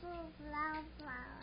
不拉不。